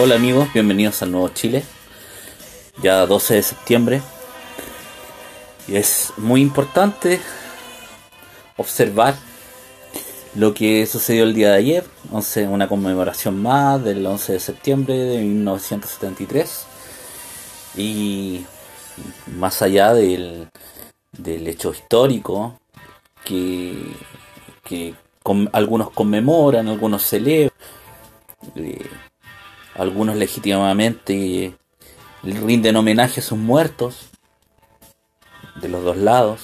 Hola amigos, bienvenidos al Nuevo Chile, ya 12 de septiembre. Y es muy importante observar lo que sucedió el día de ayer, 11, una conmemoración más del 11 de septiembre de 1973. Y más allá del, del hecho histórico que, que algunos conmemoran, algunos celebran. Eh, algunos legítimamente rinden homenaje a sus muertos de los dos lados.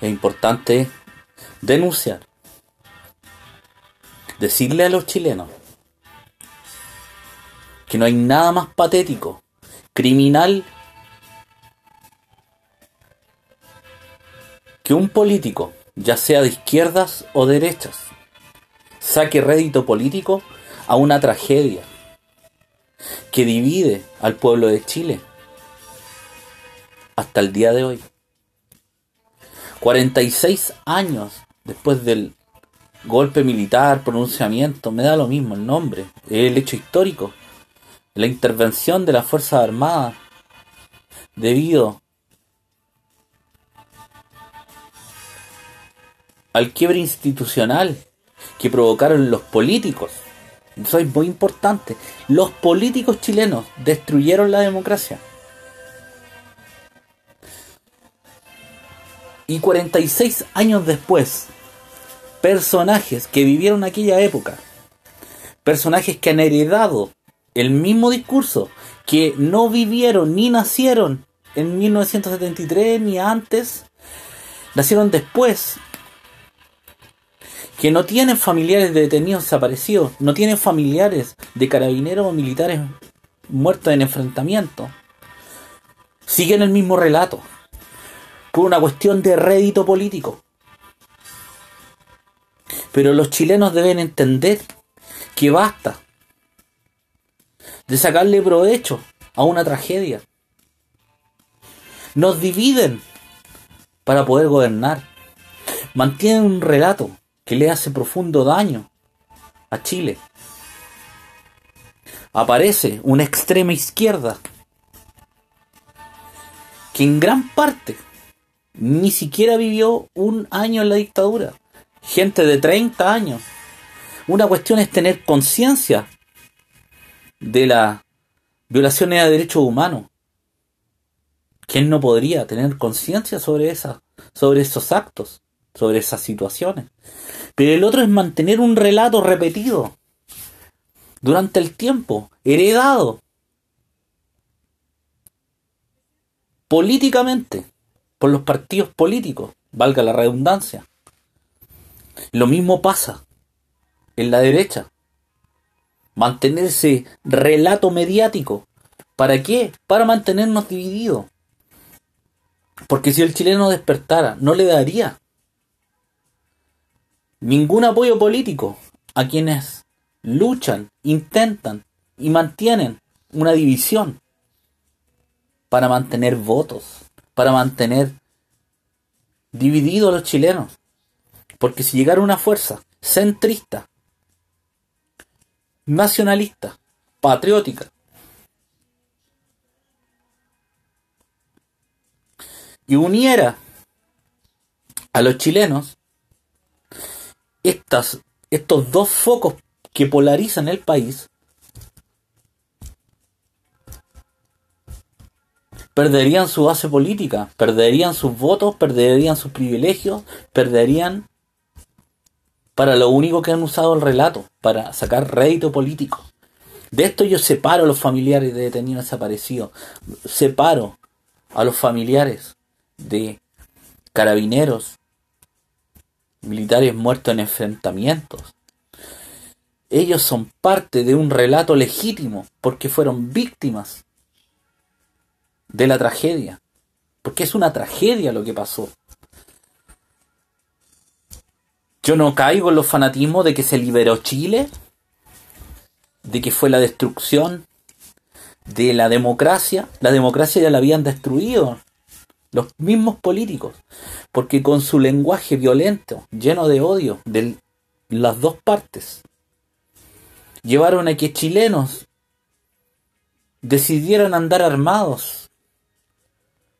Es importante denunciar, decirle a los chilenos que no hay nada más patético, criminal, que un político, ya sea de izquierdas o derechas, saque rédito político a una tragedia que divide al pueblo de Chile hasta el día de hoy. 46 años después del golpe militar, pronunciamiento, me da lo mismo el nombre, el hecho histórico, la intervención de las Fuerzas Armadas debido al quiebre institucional que provocaron los políticos eso es muy importante. Los políticos chilenos destruyeron la democracia. Y 46 años después, personajes que vivieron aquella época, personajes que han heredado el mismo discurso, que no vivieron ni nacieron en 1973 ni antes, nacieron después que no tienen familiares de detenidos desaparecidos, no tienen familiares de carabineros o militares muertos en enfrentamiento, siguen el mismo relato, por una cuestión de rédito político. Pero los chilenos deben entender que basta de sacarle provecho a una tragedia. Nos dividen para poder gobernar. Mantienen un relato que le hace profundo daño a Chile. Aparece una extrema izquierda que en gran parte ni siquiera vivió un año en la dictadura. Gente de 30 años. Una cuestión es tener conciencia de las violaciones a derechos humanos. ¿Quién no podría tener conciencia sobre, esa, sobre esos actos? Sobre esas situaciones. Pero el otro es mantener un relato repetido durante el tiempo, heredado políticamente por los partidos políticos, valga la redundancia. Lo mismo pasa en la derecha. Mantener ese relato mediático. ¿Para qué? Para mantenernos divididos. Porque si el chileno despertara, no le daría ningún apoyo político a quienes luchan, intentan y mantienen una división para mantener votos, para mantener divididos a los chilenos. Porque si llegara una fuerza centrista, nacionalista, patriótica, y uniera a los chilenos, estas, estos dos focos que polarizan el país perderían su base política, perderían sus votos, perderían sus privilegios, perderían para lo único que han usado el relato, para sacar rédito político. De esto yo separo a los familiares de detenidos desaparecidos, separo a los familiares de carabineros, militares muertos en enfrentamientos. Ellos son parte de un relato legítimo porque fueron víctimas de la tragedia. Porque es una tragedia lo que pasó. Yo no caigo en los fanatismos de que se liberó Chile, de que fue la destrucción de la democracia. La democracia ya la habían destruido los mismos políticos, porque con su lenguaje violento, lleno de odio de las dos partes, llevaron a que chilenos decidieran andar armados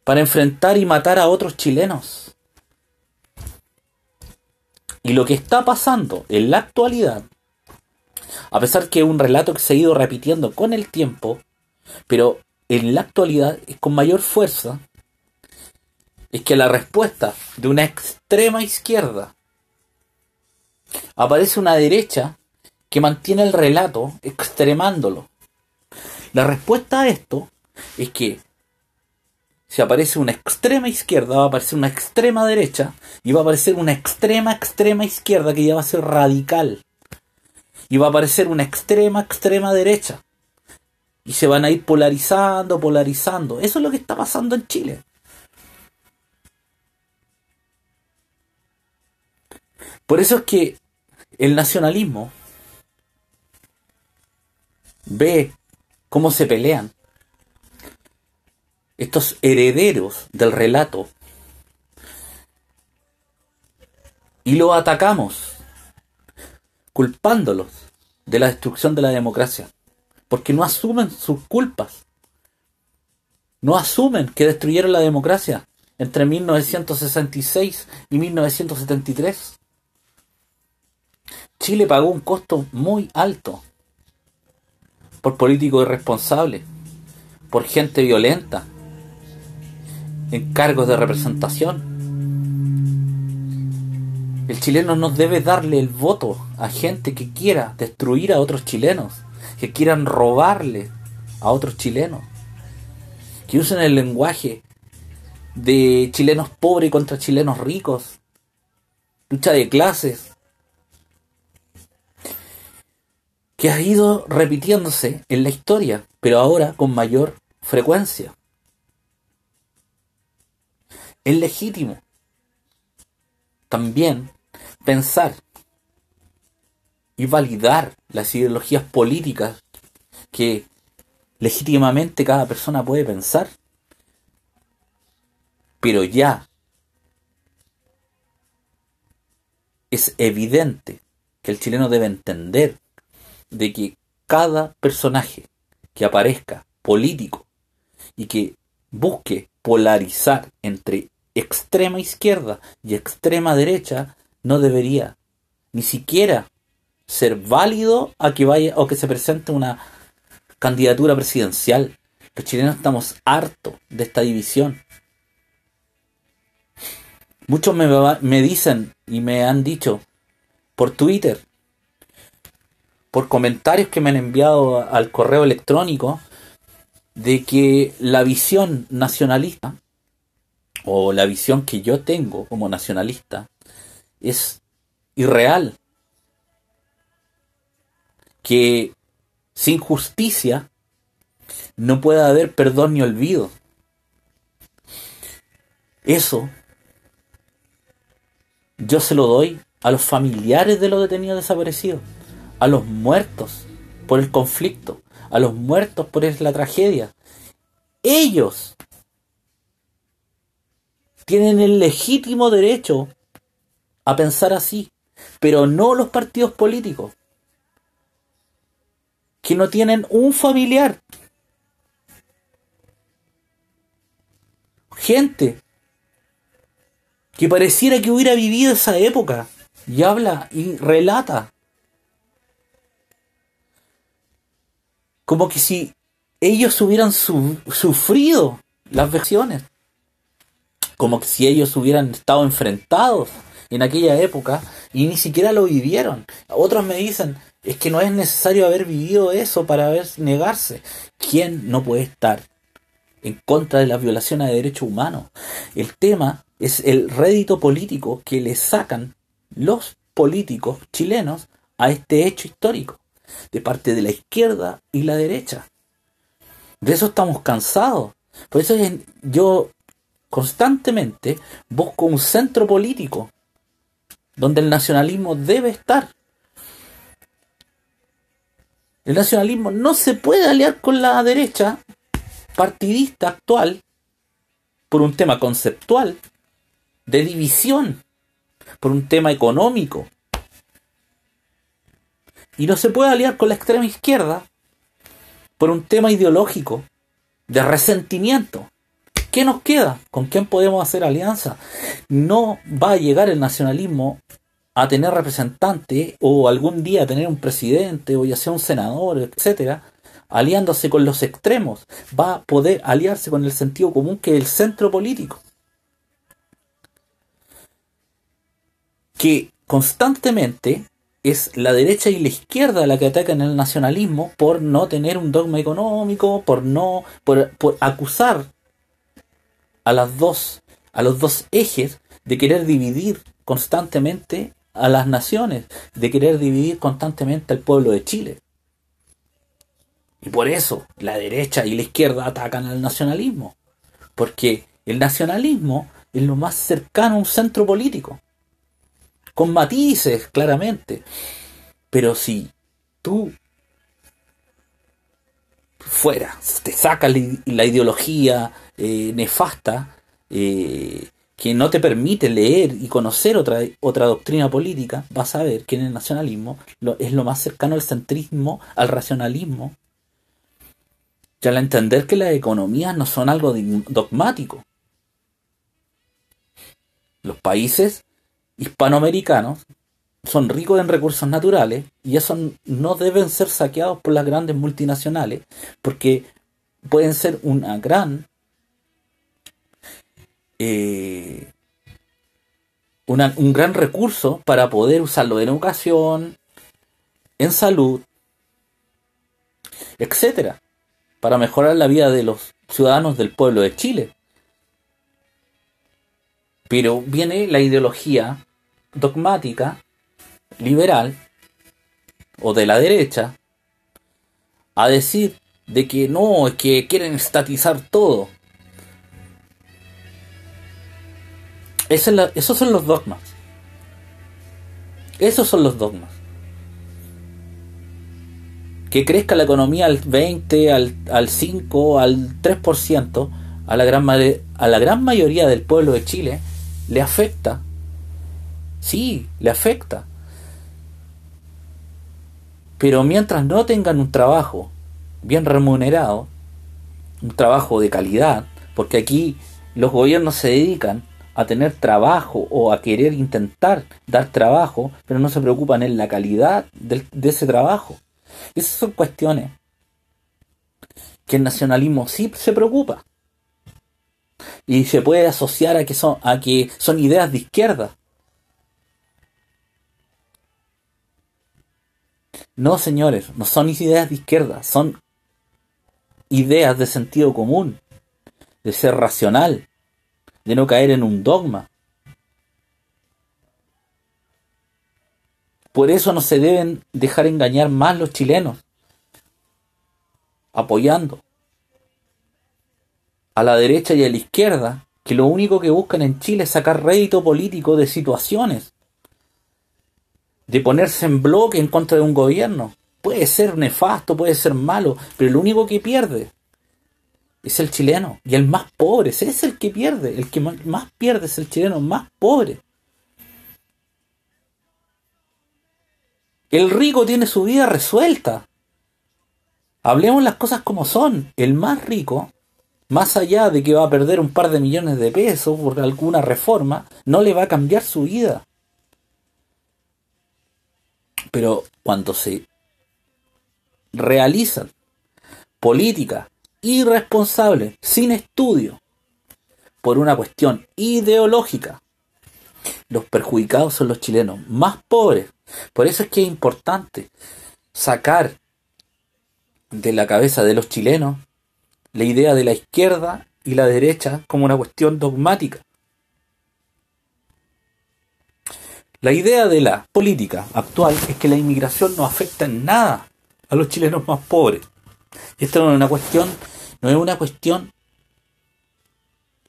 para enfrentar y matar a otros chilenos. Y lo que está pasando en la actualidad, a pesar que es un relato que se ha ido repitiendo con el tiempo, pero en la actualidad es con mayor fuerza, es que la respuesta de una extrema izquierda aparece una derecha que mantiene el relato extremándolo. La respuesta a esto es que si aparece una extrema izquierda, va a aparecer una extrema derecha y va a aparecer una extrema extrema izquierda que ya va a ser radical. Y va a aparecer una extrema extrema derecha. Y se van a ir polarizando, polarizando. Eso es lo que está pasando en Chile. Por eso es que el nacionalismo ve cómo se pelean estos herederos del relato y lo atacamos culpándolos de la destrucción de la democracia porque no asumen sus culpas no asumen que destruyeron la democracia entre 1966 y 1973 Chile pagó un costo muy alto por políticos irresponsables, por gente violenta, en cargos de representación. El chileno no debe darle el voto a gente que quiera destruir a otros chilenos, que quieran robarle a otros chilenos, que usen el lenguaje de chilenos pobres contra chilenos ricos, lucha de clases, que ha ido repitiéndose en la historia, pero ahora con mayor frecuencia. Es legítimo también pensar y validar las ideologías políticas que legítimamente cada persona puede pensar, pero ya es evidente que el chileno debe entender de que cada personaje que aparezca político y que busque polarizar entre extrema izquierda y extrema derecha no debería ni siquiera ser válido a que vaya o que se presente una candidatura presidencial. Los chilenos estamos hartos de esta división. Muchos me, me dicen y me han dicho por Twitter por comentarios que me han enviado al correo electrónico de que la visión nacionalista o la visión que yo tengo como nacionalista es irreal. Que sin justicia no puede haber perdón ni olvido. Eso yo se lo doy a los familiares de los detenidos desaparecidos a los muertos por el conflicto, a los muertos por la tragedia. Ellos tienen el legítimo derecho a pensar así, pero no los partidos políticos, que no tienen un familiar. Gente que pareciera que hubiera vivido esa época y habla y relata como que si ellos hubieran sufrido las versiones, como que si ellos hubieran estado enfrentados en aquella época y ni siquiera lo vivieron. Otros me dicen, es que no es necesario haber vivido eso para haber negarse. ¿Quién no puede estar en contra de las violaciones de derechos humanos? El tema es el rédito político que le sacan los políticos chilenos a este hecho histórico de parte de la izquierda y la derecha. De eso estamos cansados. Por eso yo constantemente busco un centro político donde el nacionalismo debe estar. El nacionalismo no se puede aliar con la derecha partidista actual por un tema conceptual, de división, por un tema económico, y no se puede aliar con la extrema izquierda por un tema ideológico de resentimiento. ¿Qué nos queda? ¿Con quién podemos hacer alianza? No va a llegar el nacionalismo a tener representante o algún día a tener un presidente o ya sea un senador, etcétera, aliándose con los extremos. Va a poder aliarse con el sentido común que es el centro político. Que constantemente es la derecha y la izquierda la que atacan el nacionalismo por no tener un dogma económico, por no, por, acusar a las dos, a los dos ejes de querer dividir constantemente a las naciones, de querer dividir constantemente al pueblo de Chile. Y por eso la derecha y la izquierda atacan al nacionalismo, porque el nacionalismo es lo más cercano a un centro político con matices, claramente. Pero si tú fuera, te sacas la ideología eh, nefasta eh, que no te permite leer y conocer otra, otra doctrina política, vas a ver que en el nacionalismo es lo más cercano al centrismo, al racionalismo, y al entender que las economías no son algo dogmático. Los países hispanoamericanos son ricos en recursos naturales y esos no deben ser saqueados por las grandes multinacionales porque pueden ser una gran eh, un gran recurso para poder usarlo en educación, en salud, etcétera, para mejorar la vida de los ciudadanos del pueblo de Chile. Pero viene la ideología dogmática, liberal, o de la derecha, a decir de que no, es que quieren estatizar todo. esos son los dogmas. Esos son los dogmas. Que crezca la economía al 20, al, al 5, al 3%, a la, gran, a la gran mayoría del pueblo de Chile le afecta. Sí, le afecta. Pero mientras no tengan un trabajo bien remunerado, un trabajo de calidad, porque aquí los gobiernos se dedican a tener trabajo o a querer intentar dar trabajo, pero no se preocupan en la calidad de, ese trabajo. Esas son cuestiones que el nacionalismo sí se preocupa y se puede asociar a que son, a que son ideas de izquierda. No, señores, no son ideas de izquierda, son ideas de sentido común, de ser racional, de no caer en un dogma. Por eso no se deben dejar engañar más los chilenos, apoyando a la derecha y a la izquierda, que lo único que buscan en Chile es sacar rédito político de situaciones, de ponerse en bloque en contra de un gobierno. Puede ser nefasto, puede ser malo, pero lo único que pierde es el chileno. Y el más pobre, ese es el que pierde. El que más pierde es el chileno más pobre. El rico tiene su vida resuelta. Hablemos las cosas como son. El más rico más allá de que va a perder un par de millones de pesos por alguna reforma, no le va a cambiar su vida. Pero cuando se realizan políticas irresponsables, sin estudio, por una cuestión ideológica, los perjudicados son los chilenos más pobres. Por eso es que es importante sacar de la cabeza de los chilenos la idea de la izquierda y la derecha como una cuestión dogmática. La idea de la política actual es que la inmigración no afecta en nada a los chilenos más pobres. Esto no es una cuestión, no es una cuestión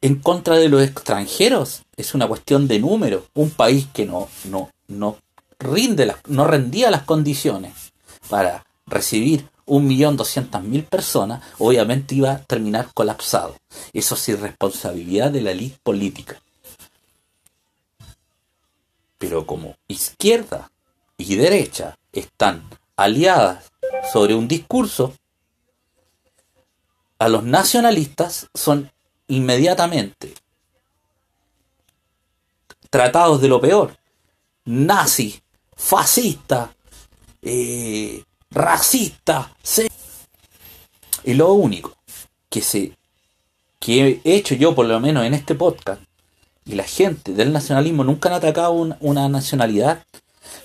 en contra de los extranjeros, es una cuestión de número. Un país que no, no, no rinde no rendía las condiciones para recibir un millón doscientas mil personas, obviamente iba a terminar colapsado. Eso es irresponsabilidad de la élite política. Pero como izquierda y derecha están aliadas sobre un discurso, a los nacionalistas son inmediatamente tratados de lo peor. Nazi, fascista, eh, racista. Y lo único que, se, que he hecho yo, por lo menos en este podcast, y la gente del nacionalismo nunca han atacado una nacionalidad,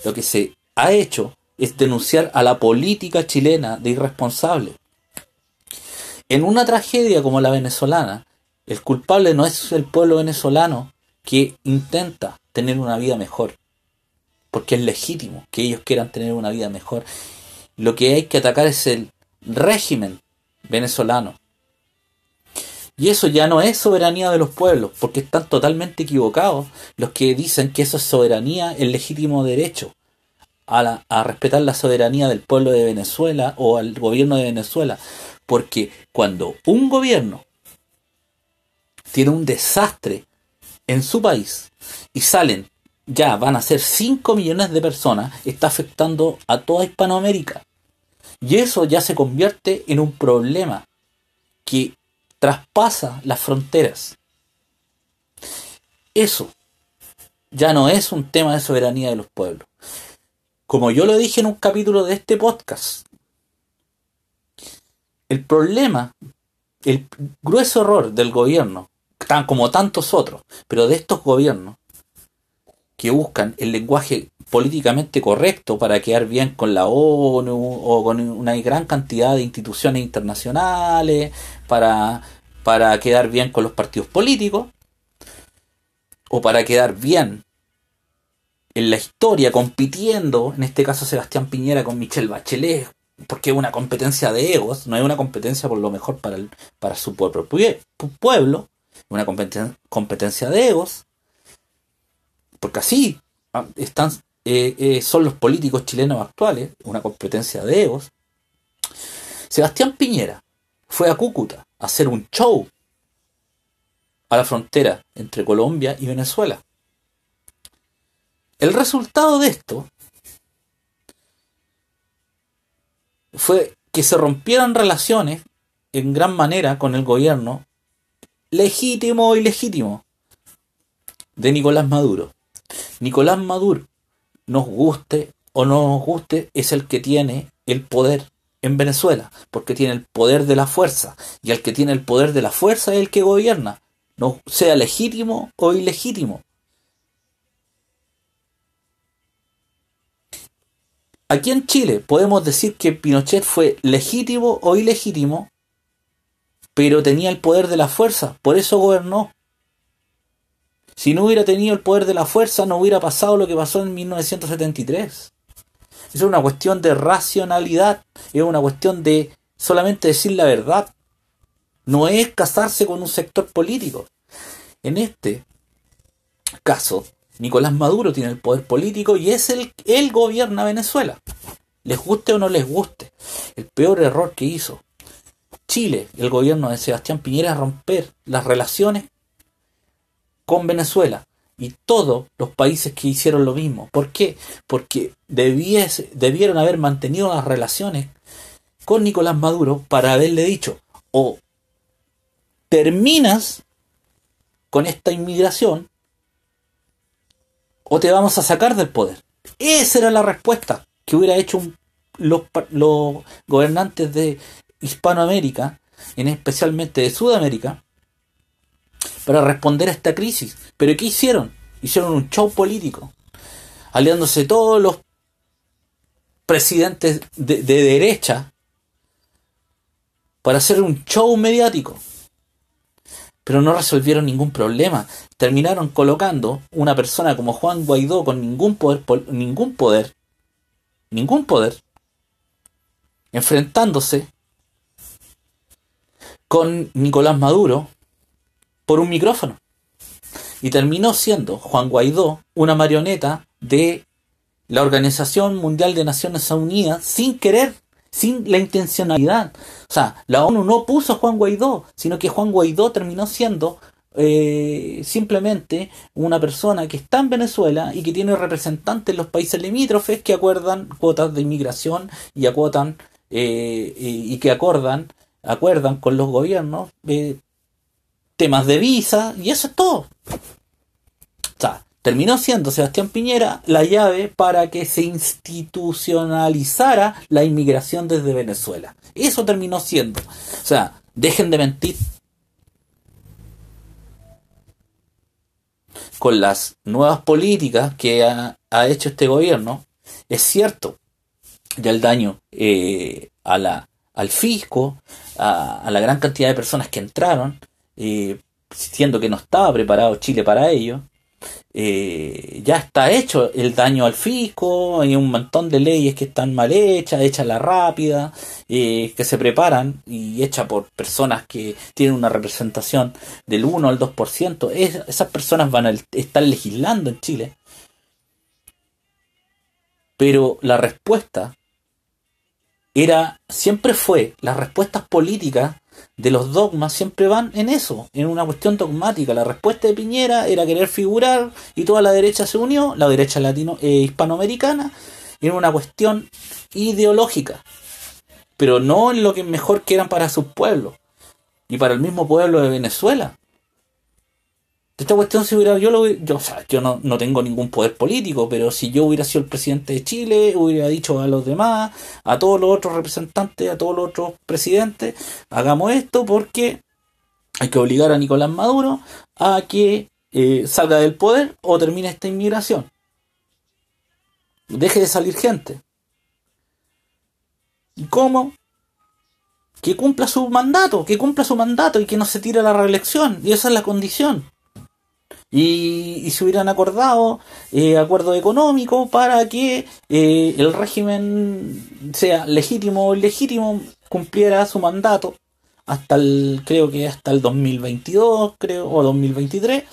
lo que se ha hecho es denunciar a la política chilena de irresponsable. En una tragedia como la venezolana, el culpable no es el pueblo venezolano que intenta tener una vida mejor, porque es legítimo que ellos quieran tener una vida mejor. Lo que hay que atacar es el régimen venezolano. Y eso ya no es soberanía de los pueblos, porque están totalmente equivocados los que dicen que eso es soberanía, el legítimo derecho a, respetar la soberanía del pueblo de Venezuela o al gobierno de Venezuela. Porque cuando un gobierno tiene un desastre en su país y salen, ya van a ser 5 millones de personas, está afectando a toda Hispanoamérica. Y eso ya se convierte en un problema que traspasa las fronteras. Eso ya no es un tema de soberanía de los pueblos. Como yo lo dije en un capítulo de este podcast, el problema, el grueso error del gobierno, tan como tantos otros, pero de estos gobiernos que buscan el lenguaje políticamente correcto para quedar bien con la ONU o con una gran cantidad de instituciones internacionales, para, para quedar bien con los partidos políticos, o para quedar bien en la historia compitiendo, en este caso Sebastián Piñera con Michelle Bachelet, porque es una competencia de egos, no es una competencia por lo mejor para, el, para su pueblo, pueblo, una competencia de egos, porque así ah, están, eh, eh, son los políticos chilenos actuales, una competencia de egos. Sebastián Piñera fue a Cúcuta a hacer un show a la frontera entre Colombia y Venezuela. El resultado de esto fue que se rompieran relaciones en gran manera con el gobierno legítimo o ilegítimo de Nicolás Maduro. Nicolás Maduro, nos guste o no nos guste, es el que tiene el poder en Venezuela, porque tiene el poder de la fuerza, y el que tiene el poder de la fuerza es el que gobierna, no sea legítimo o ilegítimo. Aquí en Chile podemos decir que Pinochet fue legítimo o ilegítimo, pero tenía el poder de la fuerza, por eso gobernó. Si no hubiera tenido el poder de la fuerza, no hubiera pasado lo que pasó en 1973. Es una cuestión de racionalidad, es una cuestión de solamente decir la verdad. No es casarse con un sector político. En este caso, Nicolás Maduro tiene el poder político y es el, él gobierna Venezuela. Les guste o no les guste. El peor error que hizo Chile, el gobierno de Sebastián Piñera, es romper las relaciones con Venezuela y todos los países que hicieron lo mismo. ¿Por qué? Porque debieron haber mantenido las relaciones con Nicolás Maduro para haberle dicho o terminas con esta inmigración o te vamos a sacar del poder. Esa era la respuesta que hubiera hecho los, gobernantes de Hispanoamérica, en especialmente de Sudamérica, para responder a esta crisis. Pero ¿qué hicieron? Hicieron un show político, aliándose todos los presidentes de derecha para hacer un show mediático pero no resolvieron ningún problema. Terminaron colocando una persona como Juan Guaidó con ningún poder, ningún poder, ningún poder, enfrentándose con Nicolás Maduro por un micrófono. Y terminó siendo Juan Guaidó una marioneta de la Organización Mundial de Naciones Unidas sin querer sin la intencionalidad. O sea, la ONU no puso a Juan Guaidó, sino que Juan Guaidó terminó siendo eh, simplemente una persona que está en Venezuela y que tiene representantes en los países limítrofes que acuerdan cuotas de inmigración y acuotan eh, y, que acordan acuerdan con los gobiernos eh, temas de visa y eso es todo. O sea, terminó siendo Sebastián Piñera la llave para que se institucionalizara la inmigración desde Venezuela. Eso terminó siendo. O sea, dejen de mentir con las nuevas políticas que ha, hecho este gobierno, es cierto, ya el daño eh, a la, al fisco, a, la gran cantidad de personas que entraron, eh, siendo que no estaba preparado Chile para ello, eh, ya está hecho el daño al fisco, hay un montón de leyes que están mal hechas, hechas la rápida, eh, que se preparan y hechas por personas que tienen una representación del 1 al 2%. esas personas van a estar legislando en Chile. Pero la respuesta era, siempre fue, las respuestas políticas de los dogmas siempre van en eso, en una cuestión dogmática. La respuesta de Piñera era querer figurar y toda la derecha se unió, la derecha latino eh, hispanoamericana, en una cuestión ideológica, pero no en lo que mejor quieran para sus pueblos y para el mismo pueblo de Venezuela. Esta cuestión si hubiera, yo lo yo, no, no, tengo ningún poder político, pero si yo hubiera sido el presidente de Chile, hubiera dicho a los demás, a todos los otros representantes, a todos los otros presidentes, hagamos esto porque hay que obligar a Nicolás Maduro a que eh, salga del poder o termine esta inmigración. Deje de salir gente. ¿Y cómo? Que cumpla su mandato, que cumpla su mandato y que no se tire la reelección. Y esa es la condición y, y se hubieran acordado eh, acuerdo económico para que eh, el régimen sea legítimo o ilegítimo cumpliera su mandato hasta el creo que hasta el 2022 creo o 2023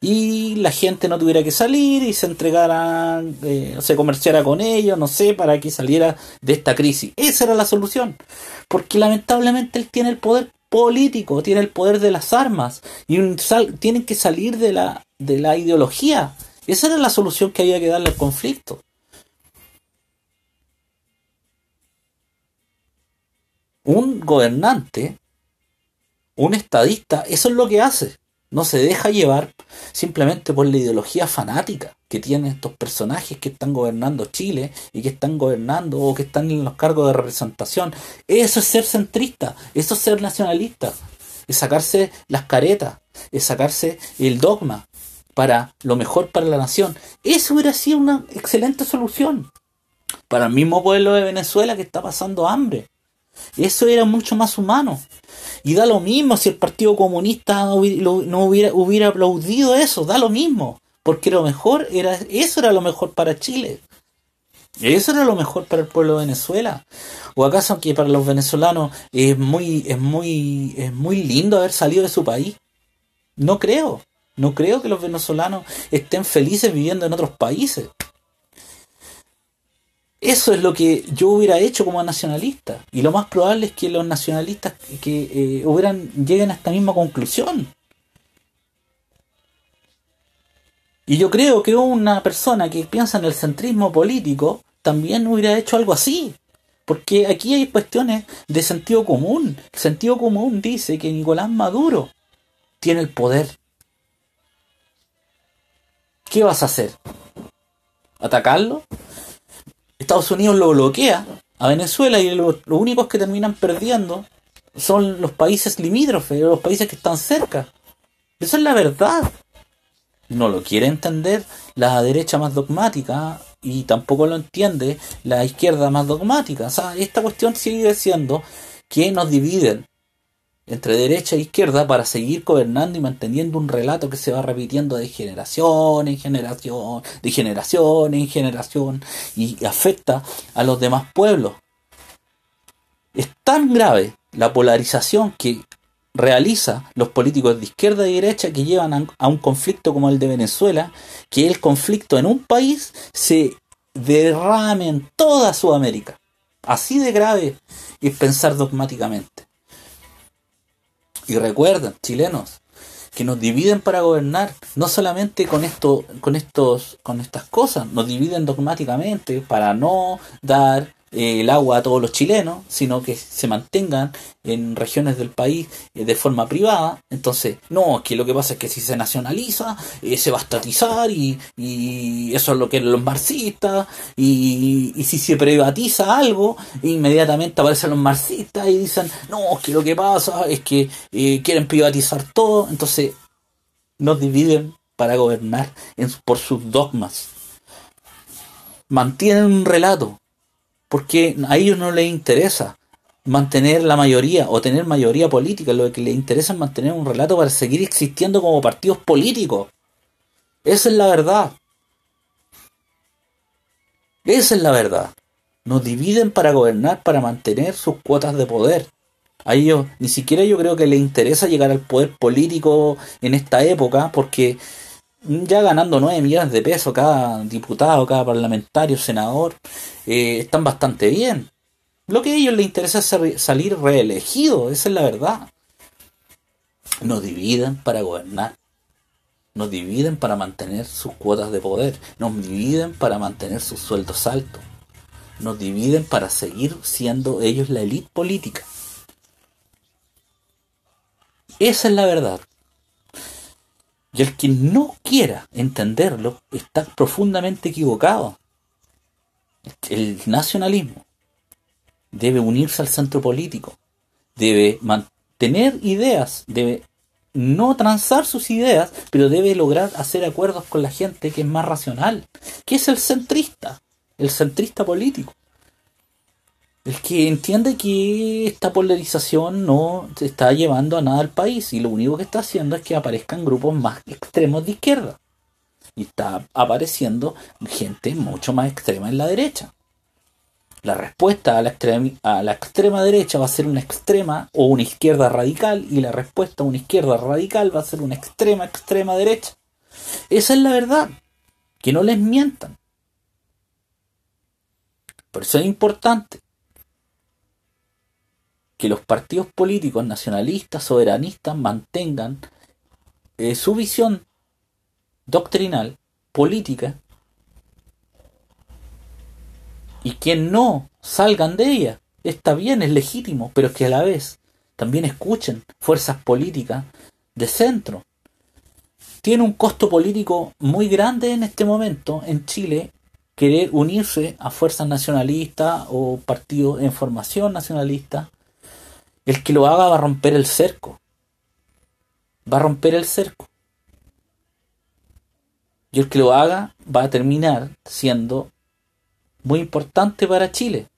y la gente no tuviera que salir y se entregara eh, se comerciara con ellos no sé para que saliera de esta crisis. Esa era la solución porque lamentablemente él tiene el poder político, tiene el poder de las armas y tienen que salir de la, de la ideología. Esa era la solución que había que darle al conflicto. Un gobernante, un estadista, eso es lo que hace. No se deja llevar simplemente por la ideología fanática que tienen estos personajes que están gobernando Chile y que están gobernando o que están en los cargos de representación. Eso es ser centrista, eso es ser nacionalista, es sacarse las caretas, es sacarse el dogma para lo mejor para la nación. Eso hubiera sido una excelente solución para el mismo pueblo de Venezuela que está pasando hambre. Eso era mucho más humano. Y da lo mismo si el Partido Comunista no hubiera, hubiera aplaudido eso, da lo mismo porque lo mejor era, eso era lo mejor para Chile. Eso era lo mejor para el pueblo de Venezuela. ¿O acaso que para los venezolanos es muy, es muy, es muy lindo haber salido de su país? No creo. No creo que los venezolanos estén felices viviendo en otros países. Eso es lo que yo hubiera hecho como nacionalista. Y lo más probable es que los nacionalistas que eh, hubieran lleguen a esta misma conclusión. Y yo creo que una persona que piensa en el centrismo político también hubiera hecho algo así. Porque aquí hay cuestiones de sentido común. El sentido común dice que Nicolás Maduro tiene el poder. ¿Qué vas a hacer? ¿Atacarlo? Estados Unidos lo bloquea a Venezuela y los únicos que terminan perdiendo son los países limítrofes, los países que están cerca. Esa es la verdad no lo quiere entender la derecha más dogmática y tampoco lo entiende la izquierda más dogmática. O sea, esta cuestión sigue siendo que nos dividen entre derecha e izquierda para seguir gobernando y manteniendo un relato que se va repitiendo de generación en generación, de generación en generación y afecta a los demás pueblos. Es tan grave la polarización que realiza los políticos de izquierda y derecha que llevan a un conflicto como el de Venezuela, que el conflicto en un país se derrame en toda Sudamérica. Así de grave es pensar dogmáticamente. Y recuerden, chilenos, que nos dividen para gobernar, no solamente con esto, con estos, con estas cosas, nos dividen dogmáticamente para no dar eh, el agua a todos los chilenos, sino que se mantengan en regiones del país eh, de forma privada. Entonces, no, que lo que pasa es que si se nacionaliza, eh, se va a estatizar y, eso es lo que los marxistas, y, y si se privatiza algo, inmediatamente aparecen los marxistas y dicen, no, que lo que pasa es que quieren privatizar todo, entonces nos dividen para gobernar por sus dogmas. Mantienen un relato, porque a ellos no les interesa mantener la mayoría o tener mayoría política, lo que les interesa es mantener un relato para seguir existiendo como partidos políticos. Esa es la verdad. Esa es la verdad. Nos dividen para gobernar, para mantener sus cuotas de poder. A ellos ni siquiera yo creo que les interesa llegar al poder político en esta época, porque ya ganando 9 millones de pesos cada diputado, cada parlamentario, senador, eh, están bastante bien. Lo que a ellos les interesa es salir reelegidos, esa es la verdad. Nos dividen para gobernar. Nos dividen para mantener sus cuotas de poder. Nos dividen para mantener sus sueldos altos. Nos dividen para seguir siendo ellos la élite política. Esa es la verdad. Y el que no quiera entenderlo está profundamente equivocado. El nacionalismo debe unirse al centro político, debe mantener ideas, debe no transar sus ideas, pero debe lograr hacer acuerdos con la gente que es más racional, que es el centrista, el centrista político. El que entiende que esta polarización no se está llevando a nada al país y lo único que está haciendo es que aparezcan grupos más extremos de izquierda. Y está apareciendo gente mucho más extrema en la derecha. La respuesta a la, extrema, a la extrema derecha va a ser una extrema o una izquierda radical y la respuesta a una izquierda radical va a ser una extrema extrema derecha. Esa es la verdad. Que no les mientan. Por eso es importante que los partidos políticos nacionalistas, soberanistas, mantengan eh, su visión doctrinal, política, y que no salgan de ella. Está bien, es legítimo, pero que a la vez también escuchen fuerzas políticas de centro. Tiene un costo político muy grande en este momento en Chile querer unirse a fuerzas nacionalistas o partidos en formación nacionalista el que lo haga va a romper el cerco. Va a romper el cerco. Y el que lo haga va a terminar siendo muy importante para Chile.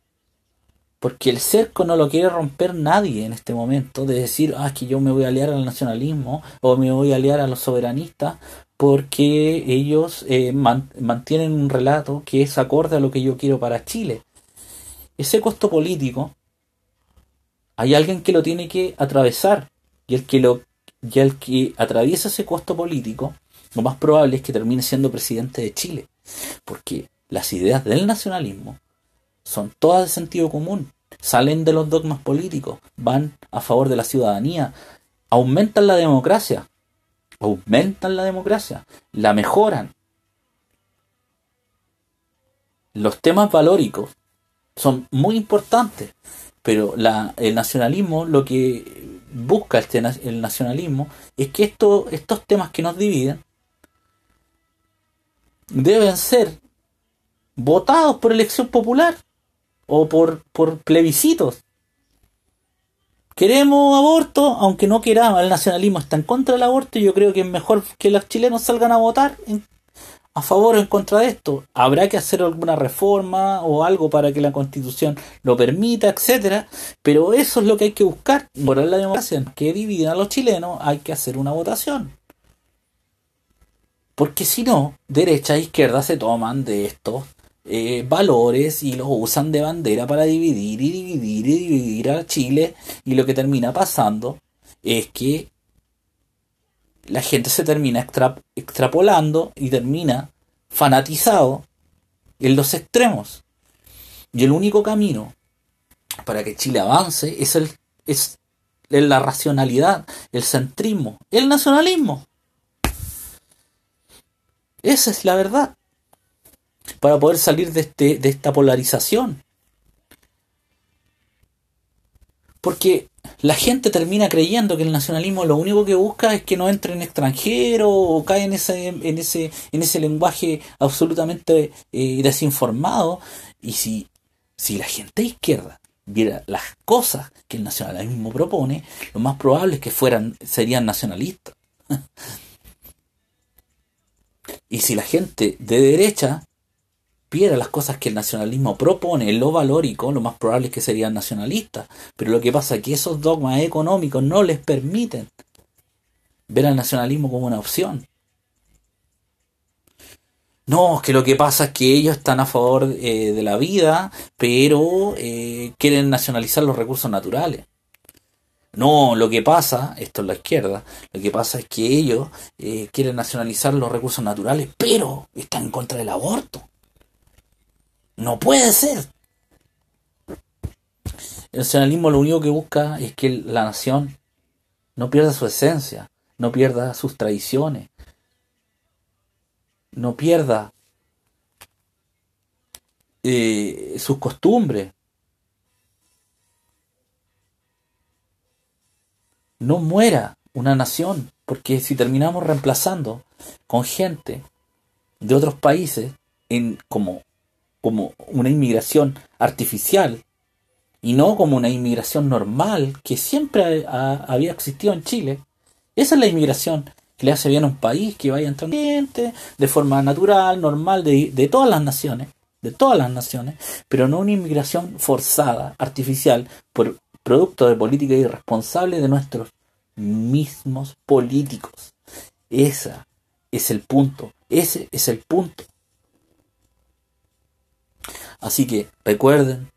Porque el cerco no lo quiere romper nadie en este momento. De decir, ah, es que yo me voy a aliar al nacionalismo o me voy a aliar a los soberanistas porque ellos eh, mantienen un relato que es acorde a lo que yo quiero para Chile. Ese costo político hay alguien que lo tiene que atravesar y el que lo y el que atraviesa ese costo político, lo más probable es que termine siendo presidente de Chile, porque las ideas del nacionalismo son todas de sentido común, salen de los dogmas políticos, van a favor de la ciudadanía, aumentan la democracia, aumentan la democracia, la mejoran. Los temas valóricos son muy importantes. Pero la, el nacionalismo, lo que busca este, el nacionalismo, es que esto, estos temas que nos dividen deben ser votados por elección popular o por, por plebiscitos. Queremos aborto, aunque no queramos, el nacionalismo está en contra del aborto y yo creo que es mejor que los chilenos salgan a votar en, a favor o en contra de esto. Habrá que hacer alguna reforma o algo para que la constitución lo permita, etcétera. Pero eso es lo que hay que buscar. Por la democracia que divida a los chilenos, hay que hacer una votación. Porque si no, derecha e izquierda se toman de estos eh, valores y los usan de bandera para dividir y dividir y dividir a Chile. Y lo que termina pasando es que la gente se termina extrapolando y termina fanatizado en los extremos. Y el único camino para que Chile avance es, el, es la racionalidad, el centrismo, el nacionalismo. Esa es la verdad. Para poder salir de, este, de esta polarización. Porque la gente termina creyendo que el nacionalismo lo único que busca es que no entren extranjeros o cae en ese, en ese, en ese lenguaje absolutamente eh, desinformado. Y si, si la gente izquierda viera las cosas que el nacionalismo propone, lo más probable es que fueran, serían nacionalistas. y si la gente de derecha viera las cosas que el nacionalismo propone, lo valórico, lo más probable es que serían nacionalistas. Pero lo que pasa es que esos dogmas económicos no les permiten ver al nacionalismo como una opción. No, que lo que pasa es que ellos están a favor eh, de la vida, pero eh, quieren nacionalizar los recursos naturales. No, lo que pasa, esto es la izquierda, lo que pasa es que ellos eh, quieren nacionalizar los recursos naturales, pero están en contra del aborto. No puede ser. El nacionalismo lo único que busca es que la nación no pierda su esencia, no pierda sus tradiciones, no pierda eh, sus costumbres. No muera una nación, porque si terminamos reemplazando con gente de otros países en como como una inmigración artificial y no como una inmigración normal que siempre había existido en Chile. Esa es la inmigración que le hace bien a un país, que vaya entrando gente de forma natural, normal, de, de todas las naciones, de todas las naciones, pero no una inmigración forzada, artificial, por producto de política irresponsable de nuestros mismos políticos. Ese es el punto, ese es el punto. Así que recuerden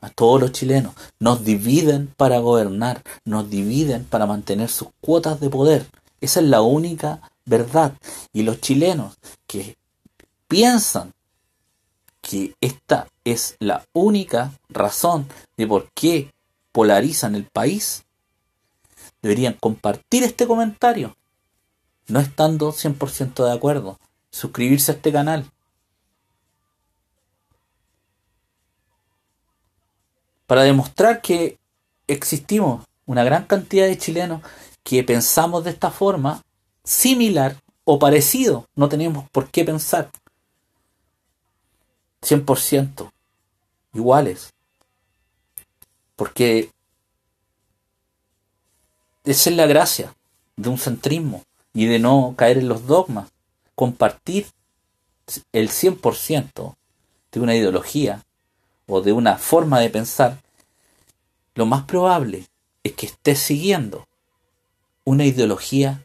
a todos los chilenos, nos dividen para gobernar, nos dividen para mantener sus cuotas de poder. Esa es la única verdad. Y los chilenos que piensan que esta es la única razón de por qué polarizan el país, deberían compartir este comentario, no estando 100% de acuerdo, suscribirse a este canal para demostrar que existimos una gran cantidad de chilenos que pensamos de esta forma, similar o parecido, no tenemos por qué pensar. 100% iguales, porque esa es la gracia de un centrismo y de no caer en los dogmas, compartir el 100% de una ideología o de una forma de pensar, lo más probable es que estés siguiendo una ideología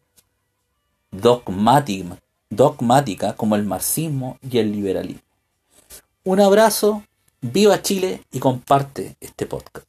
dogmática, dogmática como el marxismo y el liberalismo. Un abrazo, viva Chile y comparte este podcast.